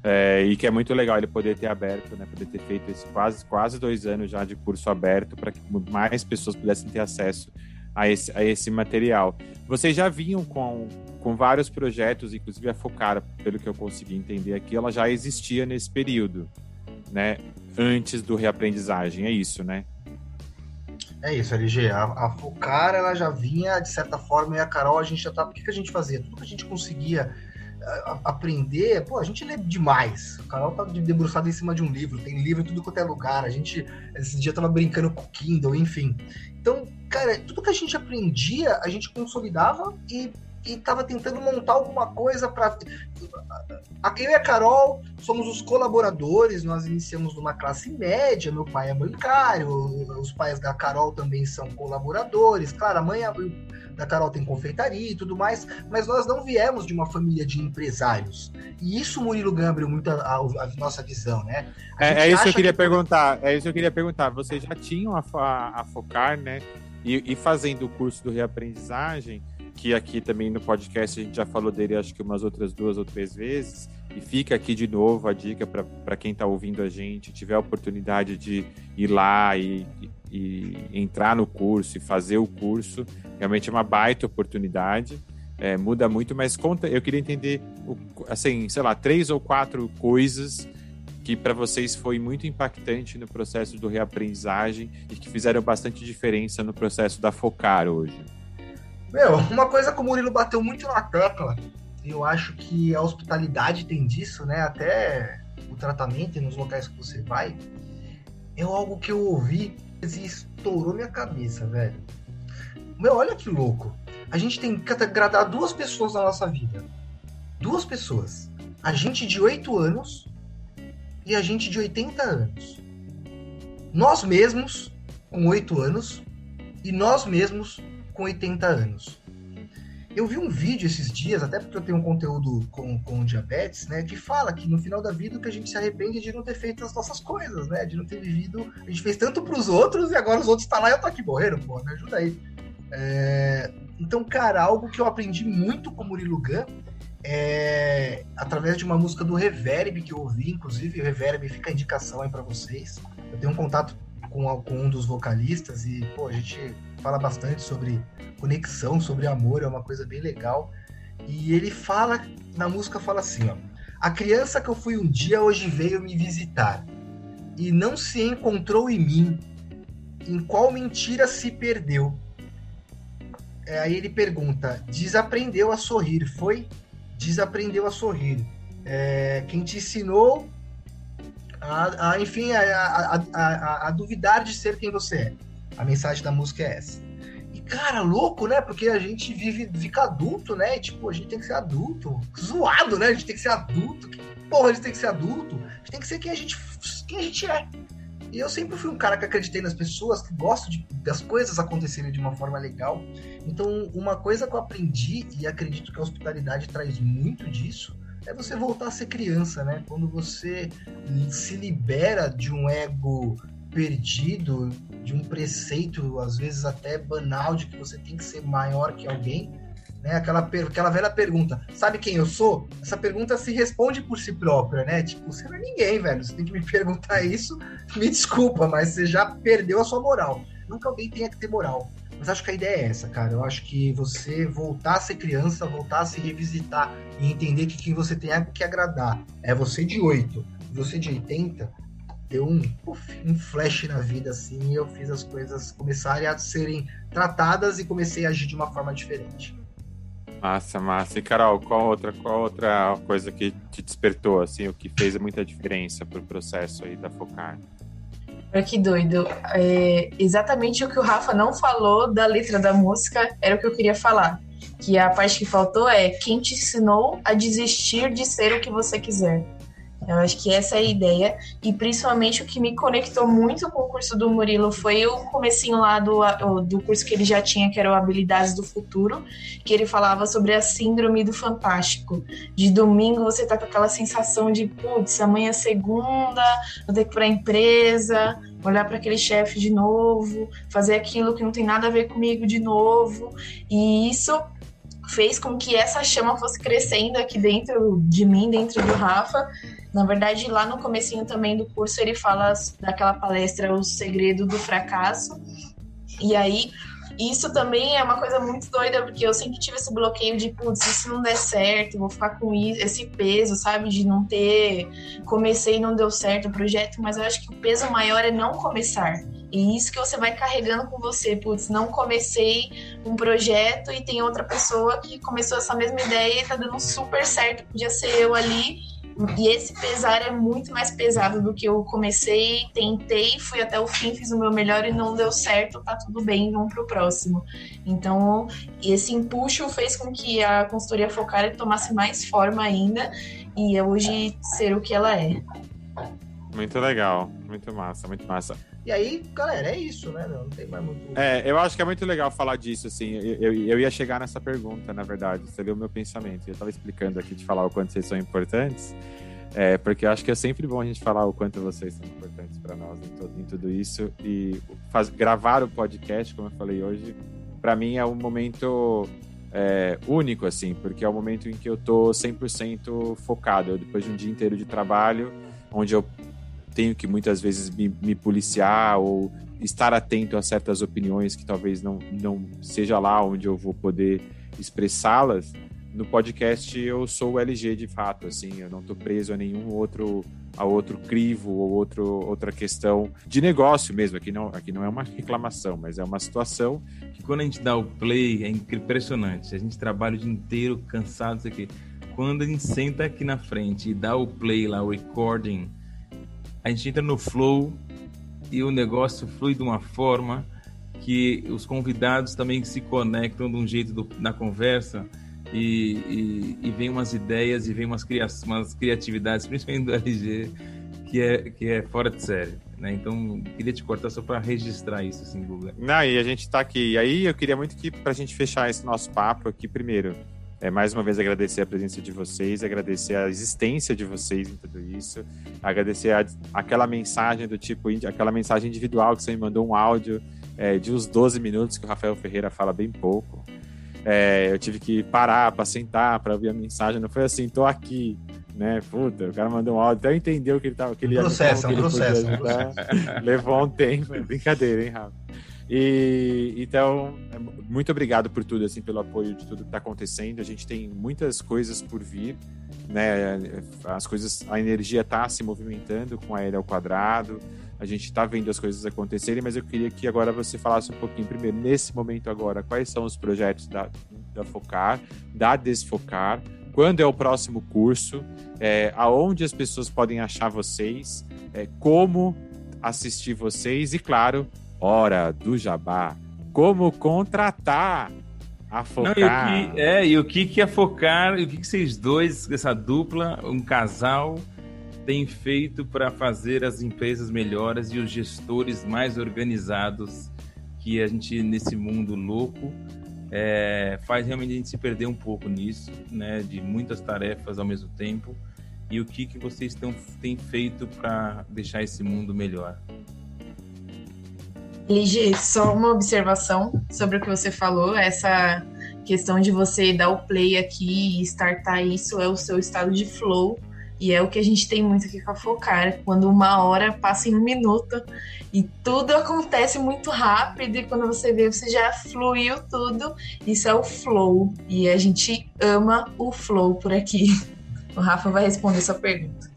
É, e que é muito legal ele poder ter aberto, né, poder ter feito esse quase, quase dois anos já de curso aberto para que mais pessoas pudessem ter acesso a esse, a esse material. Vocês já vinham com, com vários projetos, inclusive a Focar, pelo que eu consegui entender aqui, ela já existia nesse período, né? Antes do reaprendizagem, é isso, né? É isso, LG. A, a Focar, ela já vinha, de certa forma, e a Carol, a gente já tá. O que, que a gente fazia? Tudo que a gente conseguia aprender, pô, a gente lê demais. O Carol tá debruçado em cima de um livro, tem livro em tudo quanto é lugar. A gente, esse dia, tava brincando com o Kindle, enfim. Então, cara, tudo que a gente aprendia, a gente consolidava e e estava tentando montar alguma coisa para. Eu e a Carol somos os colaboradores, nós iniciamos numa classe média, meu pai é bancário, os pais da Carol também são colaboradores, claro, a mãe da Carol tem confeitaria e tudo mais, mas nós não viemos de uma família de empresários. E isso, Murilo Gambriel, muito a, a, a nossa visão, né? É, é, isso que eu queria que... perguntar, é isso que eu queria perguntar. Vocês já tinham a, a, a focar, né? E, e fazendo o curso do reaprendizagem, que aqui também no podcast a gente já falou dele acho que umas outras duas ou três vezes. E fica aqui de novo a dica para quem está ouvindo a gente, tiver a oportunidade de ir lá e, e, entrar no curso e fazer o curso. Realmente é uma baita oportunidade. É, muda muito, mas conta, eu queria entender, assim, sei lá, três ou quatro coisas que para vocês foi muito impactante no processo do reaprendizagem e que fizeram bastante diferença no processo da Focar hoje. Meu, *laughs* uma coisa que o Murilo bateu muito na tecla, eu acho que a hospitalidade tem disso, né? Até o tratamento nos locais que você vai, é algo que eu ouvi e estourou minha cabeça, velho. Meu, olha que louco. A gente tem que agradar duas pessoas na nossa vida. Duas pessoas. A gente de 8 anos e a gente de 80 anos. Nós mesmos com 8 anos e nós mesmos com 80 anos. eu vi um vídeo esses dias, até porque eu tenho um conteúdo com, com diabetes, né? Que fala que no final da vida o que a gente se arrepende é de não ter feito as nossas coisas, né? De não ter vivido. A gente fez tanto pros outros e agora os outros estão tá lá e eu tô aqui morrendo, pô, me ajuda aí. É... Então, cara, algo que eu aprendi muito com o Murilo Gun é através de uma música do Reverb que eu ouvi, inclusive, o Reverb fica a indicação aí para vocês. Eu tenho um contato com, com um dos vocalistas e, pô, a gente fala bastante sobre conexão, sobre amor, é uma coisa bem legal. E ele fala, na música fala assim, ó. A criança que eu fui um dia hoje veio me visitar e não se encontrou em mim. Em qual mentira se perdeu? É, aí ele pergunta: desaprendeu a sorrir, foi? Desaprendeu a sorrir. É, quem te ensinou a, a enfim, a, a, a, duvidar de ser quem você é. A mensagem da música é essa. E, cara, louco, né? Porque a gente vive, fica adulto, né? E, tipo, a gente tem que ser adulto. Zoado, né? A gente tem que ser adulto. Que porra, a gente tem que ser adulto? A gente tem que ser quem a gente, quem a gente é. E eu sempre fui um cara que acreditei nas pessoas, que gosto de, das coisas acontecerem de uma forma legal. Então, uma coisa que eu aprendi, e acredito que a hospitalidade traz muito disso, é você voltar a ser criança, né? Quando você se libera de um ego perdido, de um preceito, às vezes até banal, de que você tem que ser maior que alguém, né? Aquela, aquela velha pergunta, sabe quem eu sou? Essa pergunta se responde por si própria, né? Tipo, você não é ninguém, velho. Você tem que me *laughs* perguntar isso. Me desculpa, mas você já perdeu a sua moral. Nunca alguém tenha que ter moral. Mas acho que a ideia é essa, cara. Eu acho que você voltar a ser criança, voltar a se revisitar e entender que quem você tem é que agradar é você de 8, você de 80, deu um, um flash na vida assim e eu fiz as coisas começarem a serem tratadas e comecei a agir de uma forma diferente. Massa, massa. E Carol, qual outra, qual outra coisa que te despertou, assim, o que fez muita diferença pro processo aí da Focar? Olha que doido. É, exatamente o que o Rafa não falou da letra da música era o que eu queria falar. Que a parte que faltou é quem te ensinou a desistir de ser o que você quiser. Eu acho que essa é a ideia. E principalmente o que me conectou muito com o curso do Murilo foi o comecinho lá do, do curso que ele já tinha, que era o Habilidades do Futuro, que ele falava sobre a síndrome do fantástico. De domingo você tá com aquela sensação de, putz, amanhã é segunda, vou ter que ir pra empresa, olhar para aquele chefe de novo, fazer aquilo que não tem nada a ver comigo de novo. E isso fez com que essa chama fosse crescendo aqui dentro de mim, dentro do Rafa, na verdade, lá no comecinho também do curso, ele fala daquela palestra O Segredo do Fracasso. E aí, isso também é uma coisa muito doida, porque eu sempre tive esse bloqueio de, putz, se não der certo, vou ficar com esse peso, sabe? De não ter. Comecei e não deu certo o projeto, mas eu acho que o peso maior é não começar. E isso que você vai carregando com você, putz, não comecei um projeto e tem outra pessoa que começou essa mesma ideia e tá dando super certo, podia ser eu ali e esse pesar é muito mais pesado do que eu comecei, tentei, fui até o fim, fiz o meu melhor e não deu certo, tá tudo bem, vamos pro próximo. Então, esse empuxo fez com que a consultoria Focar tomasse mais forma ainda e hoje ser o que ela é. Muito legal, muito massa, muito massa. E aí, galera, é isso, né? Não tem mais muito. É, eu acho que é muito legal falar disso, assim. Eu, eu, eu ia chegar nessa pergunta, na verdade. Você leu o meu pensamento. Eu estava explicando aqui de falar o quanto vocês são importantes. É, porque eu acho que é sempre bom a gente falar o quanto vocês são importantes para nós em, todo, em, tudo isso. E faz, gravar o podcast, como eu falei hoje, para mim é um momento é, único, assim, porque é o momento em que eu tô 100% focado. Eu, depois de um dia inteiro de trabalho, onde eu tenho que muitas vezes me, me, policiar ou estar atento a certas opiniões que talvez não, não seja lá onde eu vou poder expressá-las. No podcast eu sou o LG de fato, assim, eu não estou preso a nenhum outro a outro crivo ou outro, outra questão de negócio mesmo. Aqui não, aqui não é uma reclamação, mas é uma situação que quando a gente dá o play é impressionante. A gente trabalha o dia inteiro cansado, isso aqui. Quando a gente senta aqui na frente e dá o play lá, o recording, a gente entra no flow e o negócio flui de uma forma que os convidados também se conectam de um jeito do, na conversa e, e, e, vem umas ideias e vem umas, cria, umas criatividades, principalmente do LG, que é, que é fora de série. Né? Então, queria te cortar só para registrar isso, assim, Guga. Não, e a gente está aqui. E aí eu queria muito que, para a gente fechar esse nosso papo aqui, primeiro, é, mais uma vez agradecer a presença de vocês, agradecer a existência de vocês em tudo isso, agradecer a, aquela mensagem do tipo, aquela mensagem individual que você me mandou um áudio é, de uns 12 minutos que o Rafael Ferreira fala bem pouco. É, eu tive que parar para sentar para ouvir a mensagem, não foi assim, tô aqui, né? Puta, o cara mandou um áudio, até entendeu que ele tava que ele processo, ia, um processo, um processo. Levou um tempo, brincadeira, hein, Rafa? E então, muito obrigado por tudo, assim, pelo apoio de tudo que está acontecendo. A gente tem muitas coisas por vir, né? As coisas, a energia está se movimentando com a L ao quadrado. A gente está vendo as coisas acontecerem, mas eu queria que agora você falasse um pouquinho primeiro, nesse momento agora, quais são os projetos da, da Focar, da Desfocar, quando é o próximo curso, é, aonde as pessoas podem achar vocês, é, como assistir vocês e, claro, Hora do Jabá. Como contratar a Focar. Não, e que, é, e o que, que a Focar, e o que, que vocês dois, essa dupla, um casal, tem feito para fazer as empresas melhores e os gestores mais organizados que a gente, nesse mundo louco, é, faz realmente a gente se perder um pouco nisso, né, de muitas tarefas ao mesmo tempo. E o que, que vocês tão, têm feito para deixar esse mundo melhor? Lige, só uma observação sobre o que você falou, essa questão de você dar o play aqui e startar isso é o seu estado de flow. E é o que a gente tem muito aqui com a Focar, quando uma hora passa em um minuto e tudo acontece muito rápido, e quando você vê, você já fluiu tudo. Isso é o flow. E a gente ama o flow por aqui. *laughs* O Rafa vai responder sua pergunta.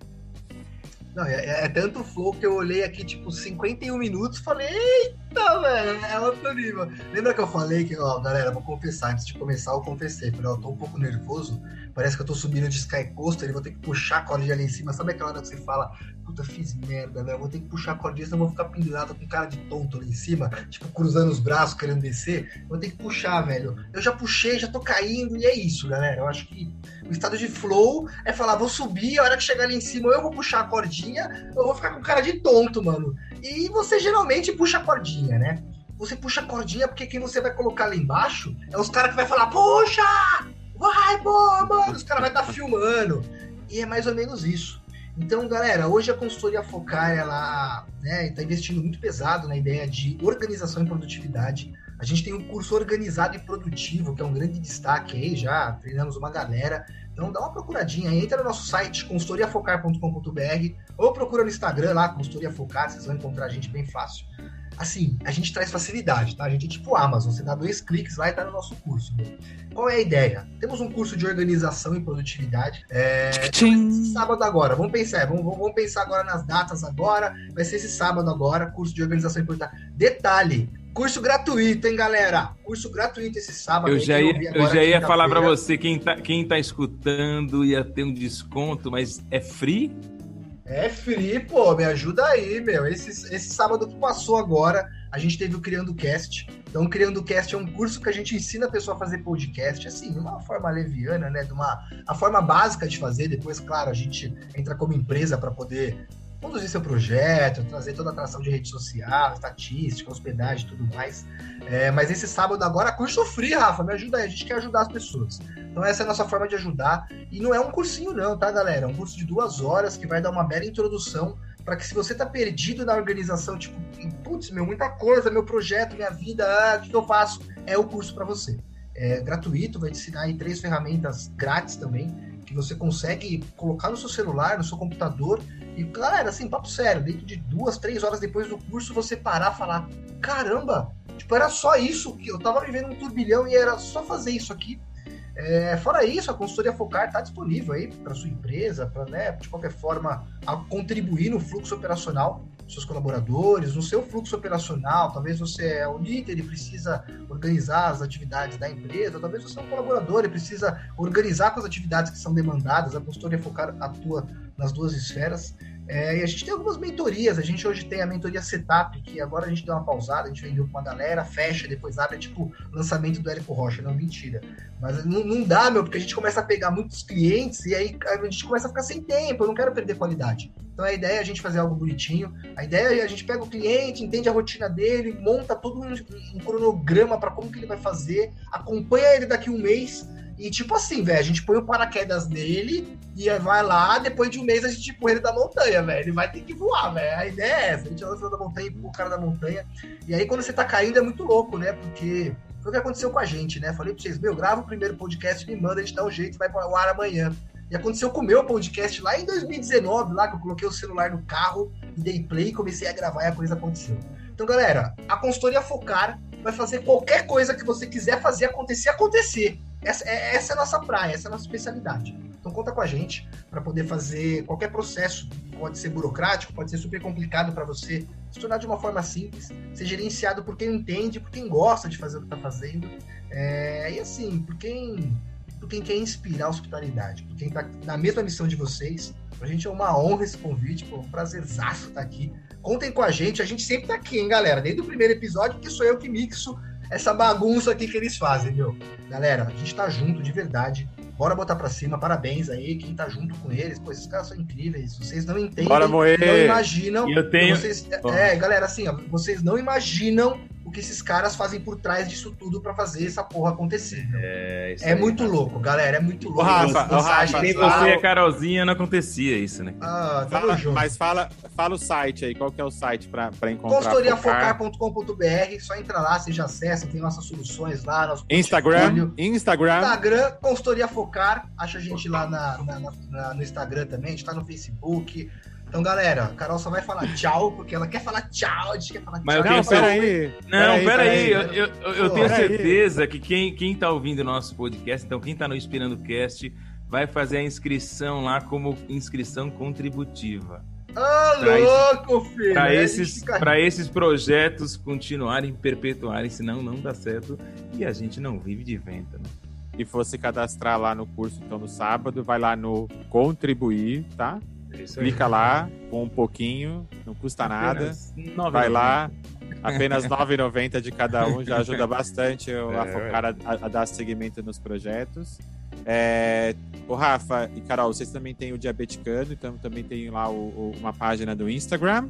Não, é, é, tanto flow que eu olhei aqui, tipo, 51 minutos falei, eita, velho, é outro nível. Lembra que eu falei que, ó, galera, vou confessar, antes de começar eu confessei, falei, ó, tô um pouco nervoso, parece que eu tô subindo de Sky Coaster e vou ter que puxar a corda ali em cima. Sabe aquela hora que você fala, puta, fiz merda, velho, vou ter que puxar a cordinha, senão eu vou ficar pendurado com cara de tonto ali em cima, tipo, cruzando os braços, querendo descer. Vou ter que puxar, velho. Eu já puxei, já tô caindo, e é isso, galera. Eu acho que o estado de flow é falar, vou subir, a hora que chegar ali em cima eu vou puxar a cordinha, eu vou ficar com cara de tonto, mano. E você geralmente puxa a cordinha, né? Você puxa a cordinha porque quem você vai colocar lá embaixo é os caras que vai falar, puxa! Vai, pô, mano, os caras vão estar tá filmando. E é mais ou menos isso. Então, galera, hoje a consultoria Focar, ela né, está investindo muito pesado na ideia de organização e produtividade. A gente tem um curso organizado e produtivo, que é um grande destaque aí, já treinamos uma galera. Então dá uma procuradinha aí, entra no nosso site consultoriafocar.com.br ou procura no Instagram lá, Consultoria Focar, vocês vão encontrar a gente bem fácil assim, a gente traz facilidade, tá? A gente é tipo Amazon, você dá dois cliques lá e tá no nosso curso. Qual é a ideia? Temos um curso de organização e produtividade. É, sábado agora, vamos pensar, vamos, vamos pensar agora nas datas agora. Vai ser esse sábado agora, curso de organização e produtividade. Detalhe, Curso gratuito, hein, galera? Curso gratuito esse sábado. Eu já ia, eu já ia falar para você, quem tá, quem tá escutando ia ter um desconto, mas é free? É free, pô, me ajuda aí, meu. Esse, esse sábado que passou agora, a gente teve o Criando Cast. Então, o Criando Cast é um curso que a gente ensina a pessoa a fazer podcast, assim, de uma forma leviana, né? De uma a forma básica de fazer. Depois, claro, a gente entra como empresa para poder conduzir seu projeto, trazer toda a atração de rede social, estatística, hospedagem e tudo mais. É, mas esse sábado agora, curso free, Rafa, me ajuda aí, a gente quer ajudar as pessoas. Então essa é a nossa forma de ajudar. E não é um cursinho não, tá, galera? É um curso de duas horas que vai dar uma bela introdução para que se você tá perdido na organização, tipo, putz, meu, muita coisa, meu projeto, minha vida, ah, o que, que eu faço? É o curso para você. É gratuito, vai te ensinar aí três ferramentas grátis também, que você consegue colocar no seu celular, no seu computador e, galera, assim, papo sério, dentro de duas, três horas depois do curso, você parar e falar: caramba, tipo, era só isso que eu tava vivendo um turbilhão e era só fazer isso aqui. É, fora isso, a consultoria Focar está disponível aí para sua empresa, para, né, de qualquer forma, contribuir no fluxo operacional dos seus colaboradores, no seu fluxo operacional. Talvez você é o líder e precisa organizar as atividades da empresa, talvez você é um colaborador e precisa organizar com as atividades que são demandadas. A consultoria Focar atua nas duas esferas. É, e a gente tem algumas mentorias. A gente hoje tem a mentoria Setup, que agora a gente deu uma pausada, a gente vendeu com uma galera, fecha, depois abre, tipo lançamento do Érico Rocha. Não, mentira. Mas não, não, dá, meu, porque a gente começa a pegar muitos clientes e aí a gente começa a ficar sem tempo. Eu não quero perder qualidade. Então a ideia é a gente fazer algo bonitinho. A ideia é a gente pega o cliente, entende a rotina dele, monta todo um, um cronograma para como que ele vai fazer, acompanha ele daqui um mês e tipo assim, velho, a gente põe o paraquedas nele e vai lá, depois de um mês a gente põe ele da montanha, velho. Ele vai ter que voar, velho. A ideia é essa, a gente lança da montanha, o cara da montanha. E aí quando você tá caindo é muito louco, né? Porque foi o que aconteceu com a gente, né? Falei pra vocês, meu, grava o primeiro podcast, me manda, a gente dá um jeito, vai para o ar amanhã. E aconteceu com o meu podcast lá em 2019, lá que eu coloquei o celular no carro e dei play, comecei a gravar e a coisa aconteceu. Então, galera, a consultoria Focar vai fazer qualquer coisa que você quiser fazer acontecer, acontecer. Essa, é, essa é a nossa praia, essa é a nossa especialidade. Então conta com a gente para poder fazer qualquer processo. Pode ser burocrático, pode ser super complicado para você se tornar de uma forma simples, ser gerenciado por quem entende, por quem gosta de fazer o que está fazendo. É, e assim, por quem, por quem quer inspirar a hospitalidade, por quem está na mesma missão de vocês. A gente é uma honra esse convite, pô, um prazerzaço estar tá aqui. Contem com a gente, a gente sempre está aqui, hein, galera? Desde o primeiro episódio, que sou eu que mixo essa bagunça aqui que eles fazem, meu. Galera, a gente tá junto de verdade. Bora botar pra cima, parabéns aí, quem tá junto com eles. Pô, esses caras são incríveis. Vocês não entendem, Bora moer. não imaginam. Eu tenho... Vocês, é, galera, assim, ó, vocês não imaginam o que esses caras fazem por trás disso tudo para fazer essa porra acontecer. É, é aí, muito louco, galera. É muito louco. O Rafa, o Rafa, nem você e a Carolzinha não acontecia isso, né? Ah, fala, mas fala, fala o site aí. Qual que é o site para encontrar? Consultoriafocar.com.br. Só entra lá, você já acessa, tem nossas soluções lá. Nosso Instagram. Instagram. Instagram, Consultoria Focar. Acha a gente lá na, na, na, no Instagram também. A gente tá no Facebook. Então, galera, a Carol só vai falar tchau, porque ela quer falar tchau, a gente quer falar tchau. Mas eu tenho peraí. Não, peraí. Eu, eu, eu tenho certeza que quem, quem tá ouvindo o nosso podcast, então quem tá no Inspirando Cast, vai fazer a inscrição lá como inscrição contributiva. Ah, louco, filho! Para esses, fica... esses projetos continuarem, perpetuarem, senão não dá certo e a gente não vive de venda, né? E fosse cadastrar lá no curso, então, no sábado, vai lá no contribuir, tá? Isso Clica aí. lá com um pouquinho, não custa apenas nada. Vai lá, apenas *laughs* R$ 9,90 de cada um já ajuda *laughs* bastante é, a focar a, a, dar seguimento nos projetos. É, o Rafa e Carol, vocês também têm o Diabeticano, então também tem lá o, o, uma página do Instagram,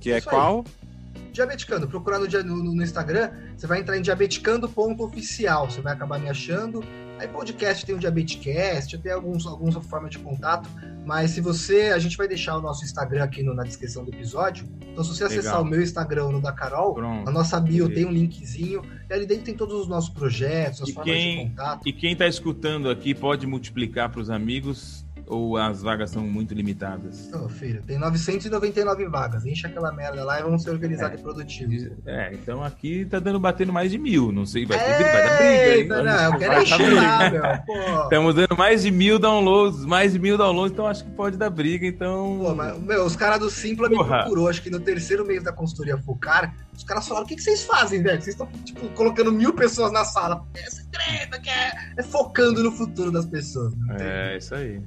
que é Isso qual? Aí. Diabeticando, procurando no, no, Instagram, você vai entrar em diabeticando.oficial, você vai acabar me achando. Aí podcast tem o Diabetecast, tem alguns, algumas formas de contato, mas se você, a gente vai deixar o nosso Instagram aqui no, na descrição do episódio. Então se você Legal. acessar o meu Instagram ou no da Carol, Pronto. na nossa bio tem um linkzinho, e ali dentro tem todos os nossos projetos, as e formas quem, de contato. E quem está escutando aqui pode multiplicar para os amigos ou as vagas são muito limitadas? Não, filho, tem 999 vagas. Enche aquela merda lá e vamos ser organizados é. e produtivos. É, então aqui tá dando batendo mais de mil. Não sei, vai, ter, vai dar briga. Hein? Não, eu quero encher lá, meu. Pô. Estamos dando mais de mil downloads, mais de mil downloads, então acho que pode dar briga. Então. Pô, mas, meu, os caras do Simpla Porra. me procurou, acho que no terceiro mês da consultoria Focar, os caras falaram: o que, que vocês fazem, velho? Vocês estão, tipo, colocando mil pessoas na sala. Essa treta que é, é focando no futuro das pessoas. É, isso aí.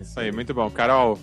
Isso aí, muito bom. Carol,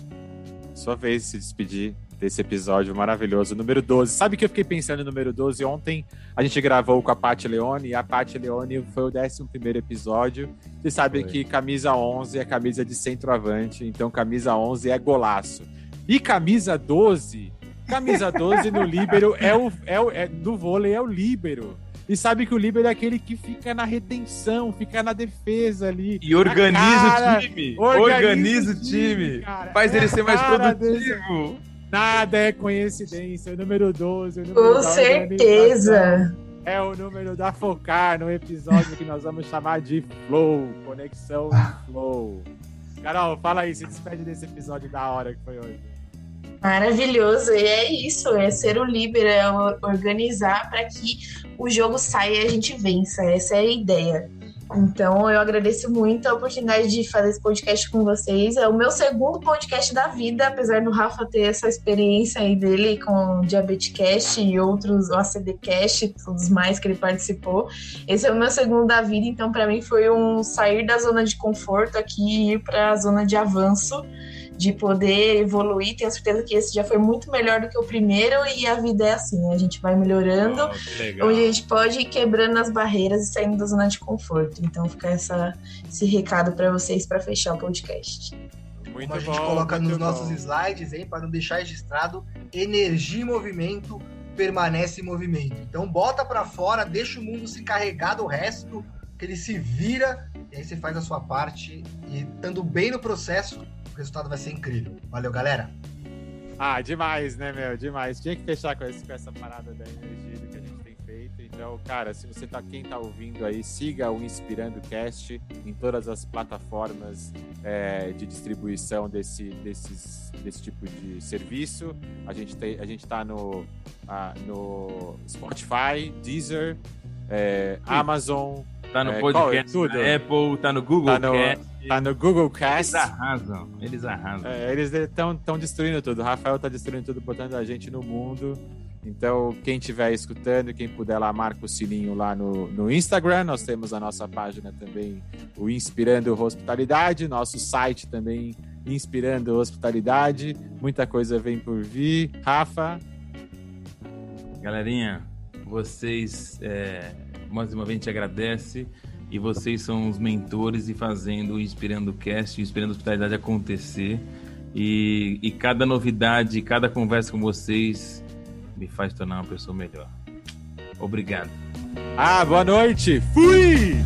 sua vez de se despedir desse episódio maravilhoso, número 12. Sabe que eu fiquei pensando no número 12? Ontem a gente gravou com a Paty Leone e a Paty Leone foi o 11 episódio. Você sabe foi. que camisa 11 é camisa de centroavante, então camisa 11 é golaço. E camisa 12, camisa 12 no *laughs* líbero é o, é o é, no vôlei é o líbero. E sabe que o líbero é aquele que fica na retenção, fica na defesa ali. E organiza cara, o time. Organiza, o time. Cara, faz é ele ser mais produtivo. Desse... Nada é coincidência. O número 12. O número Com certeza. É o número da Focar no episódio que nós vamos chamar de Flow. Conexão Flow. Carol, fala aí, se despede desse episódio da hora que foi hoje. Maravilhoso, e é isso, é ser o líder, é organizar para que o jogo saia e a gente vença, essa é a ideia. Então eu agradeço muito a oportunidade de fazer esse podcast com vocês. É o meu segundo podcast da vida, apesar do Rafa ter essa experiência aí dele com o Diabetecast e outros, o ACDcast, todos mais que ele participou. Esse é o meu segundo da vida, então para mim foi um sair da zona de conforto aqui e ir para a zona de avanço. De poder evoluir. Tenho certeza que esse já foi muito melhor do que o primeiro e a vida é assim, a gente vai melhorando, oh, onde a gente pode ir quebrando as barreiras e saindo da zona de conforto. Então fica essa, esse recado para vocês para fechar o podcast. Muito Como a gente bom, coloca nos bom. nossos slides, hein, para não deixar registrado, energia e movimento permanece em movimento. Então bota para fora, deixa o mundo se carregar do resto, que ele se vira, e aí você faz a sua parte e estando bem no processo, o resultado vai ser incrível. Valeu, galera. Ah, demais, né, meu? Demais. Tinha que fechar com, esse, com essa parada da energia que a gente tem feito. Então, cara, se você tá, quem tá ouvindo aí, siga o Inspirando Cast em todas as plataformas é, de distribuição desse, desses, desse tipo de serviço. A gente, tem, a gente tá no, ah, no Spotify, Deezer, é, Amazon. Tá no é, podcast, tudo. Apple, tá no Google tá no, Cast. Tá no Google Cast. Eles arrasam, eles arrasam. É, eles estão destruindo tudo. O Rafael tá destruindo tudo, botando a gente no mundo. Então, quem estiver escutando, quem puder lá, marca o sininho lá no, no Instagram. Nós temos a nossa página também, o Inspirando Hospitalidade, nosso site também, Inspirando Hospitalidade. Muita coisa vem por vir. Rafa. Galerinha, vocês, é, mais uma vez, a gente agradece e vocês são os mentores e fazendo o Inspirando Cast, o Inspirando Hospitalidade acontecer. E, e cada novidade, cada conversa com vocês me faz tornar uma pessoa melhor. Obrigado. Ah, boa noite. Fui!